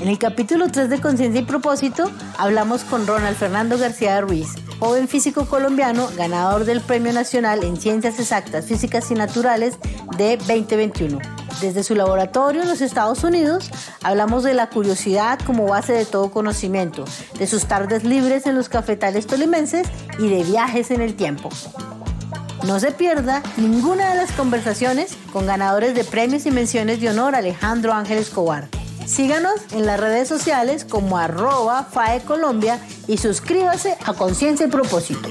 En el capítulo 3 de Conciencia y Propósito hablamos con Ronald Fernando García Ruiz, joven físico colombiano, ganador del Premio Nacional en Ciencias Exactas, Físicas y Naturales de 2021. Desde su laboratorio en los Estados Unidos hablamos de la curiosidad como base de todo conocimiento, de sus tardes libres en los cafetales tolimenses y de viajes en el tiempo. No se pierda ninguna de las conversaciones con ganadores de premios y menciones de honor Alejandro Ángel Escobar. Síganos en las redes sociales como arroba FAE Colombia y suscríbase a Conciencia y Propósito.